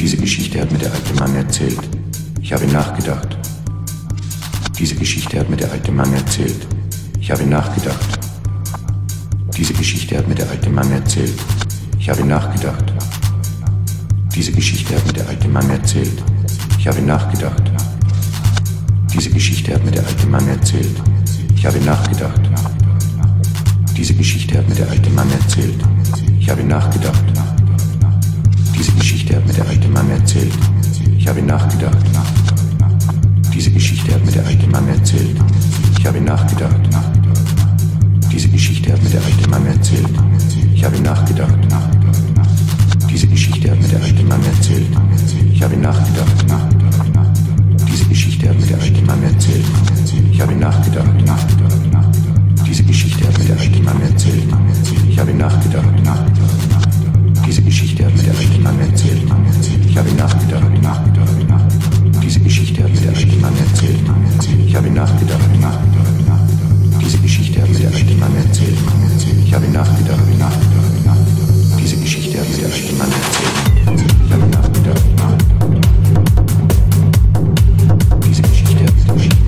Diese Geschichte hat mir der alte Mann erzählt. Ich habe nachgedacht. Diese Geschichte hat mir der alte Mann erzählt. Ich habe nachgedacht. Diese Geschichte hat mir der alte Mann erzählt. Ich habe nachgedacht. Diese Geschichte hat mir der alte Mann erzählt. Ich habe nachgedacht. Diese Geschichte hat mir der alte Mann erzählt. Ich habe nachgedacht. Diese Geschichte hat mir der alte Mann erzählt. Ich habe nachgedacht. Diese Geschichte hat mir der alte Mann erzählt. Ich habe nachgedacht. Diese Geschichte hat mir der alte Mann erzählt. Ich habe nachgedacht. Diese Geschichte hat mir der alte Mann erzählt. Ich habe nachgedacht. Diese Geschichte hat mir der alte Mann erzählt. Ich habe nachgedacht. Diese Geschichte hat mir der alte Mann erzählt. Ich habe nachgedacht. Diese Geschichte hat mir der alte Mann erzählt. Ich habe nachgedacht. Diese Geschichte hat mir der alte Mann erzählt. Ich habe nachgedacht. Diese Geschichte hat mir der alte Mann erzählt. Ich habe nachgedacht. Diese Geschichte hat mir der alte Mann erzählt. Ich habe nachgedacht. Diese Geschichte hat mir der alte Mann erzählt. Ich habe nachgedacht. Diese Geschichte hat mir der alte Mann erzählt.